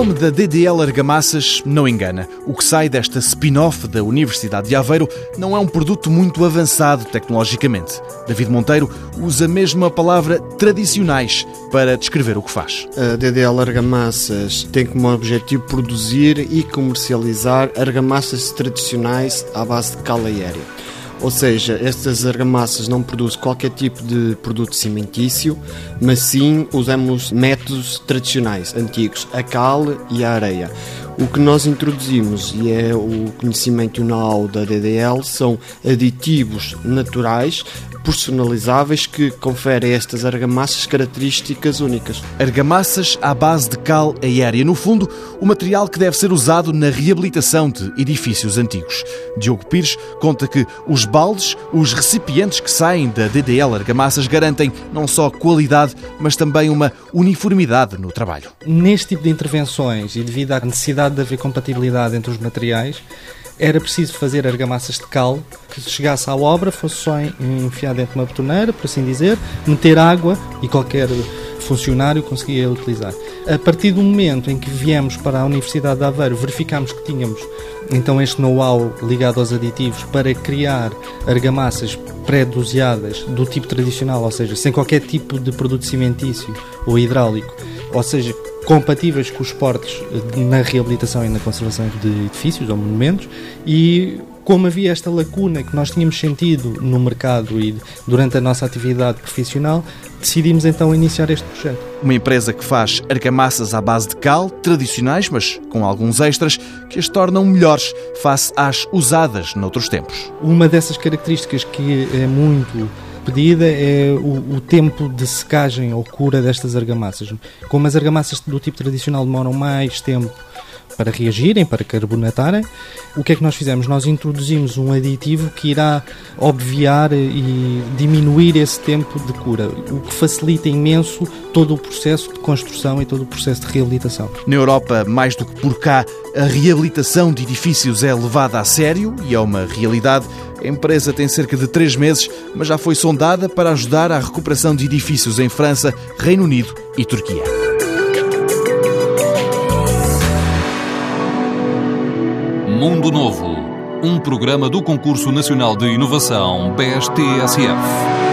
nome da DDL Argamassas não engana. O que sai desta spin-off da Universidade de Aveiro não é um produto muito avançado tecnologicamente. David Monteiro usa mesmo a palavra tradicionais para descrever o que faz. A DDL Argamassas tem como objetivo produzir e comercializar argamassas tradicionais à base de cal aérea. Ou seja, estas argamassas não produzem qualquer tipo de produto cimentício, mas sim usamos métodos tradicionais, antigos, a cal e a areia. O que nós introduzimos, e é o conhecimento e o know-how da DDL, são aditivos naturais personalizáveis que conferem a estas argamassas características únicas. Argamassas à base de cal aérea, no fundo, o material que deve ser usado na reabilitação de edifícios antigos. Diogo Pires conta que os baldes, os recipientes que saem da DDL Argamassas garantem não só qualidade, mas também uma uniformidade no trabalho. Neste tipo de intervenções e devido à necessidade de haver compatibilidade entre os materiais, era preciso fazer argamassas de cal que chegasse à obra, fosse só enfiar dentro de uma betoneira, por assim dizer, meter água e qualquer funcionário conseguia utilizar. A partir do momento em que viemos para a Universidade de Aveiro, verificámos que tínhamos então este know-how ligado aos aditivos para criar argamassas pré-doseadas do tipo tradicional, ou seja, sem qualquer tipo de produto cimentício ou hidráulico, ou seja, compatíveis com os portos na reabilitação e na conservação de edifícios ou monumentos e como havia esta lacuna que nós tínhamos sentido no mercado e durante a nossa atividade profissional, decidimos então iniciar este projeto. Uma empresa que faz argamassas à base de cal, tradicionais, mas com alguns extras, que as tornam melhores face às usadas noutros tempos. Uma dessas características que é muito pedida é o, o, tempo de secagem ou cura destas argamassas. Como as argamassas do tipo tradicional demoram mais tempo para reagirem, para carbonatarem, o que é que nós fizemos? Nós introduzimos um aditivo que irá obviar e diminuir esse tempo de cura, o que facilita imenso todo o processo de construção e todo o processo de reabilitação. Na Europa, mais do que por cá, a reabilitação de edifícios é levada a sério e é uma realidade. A empresa tem cerca de três meses, mas já foi sondada para ajudar à recuperação de edifícios em França, Reino Unido e Turquia. Mundo Novo, um programa do Concurso Nacional de Inovação BSTSF.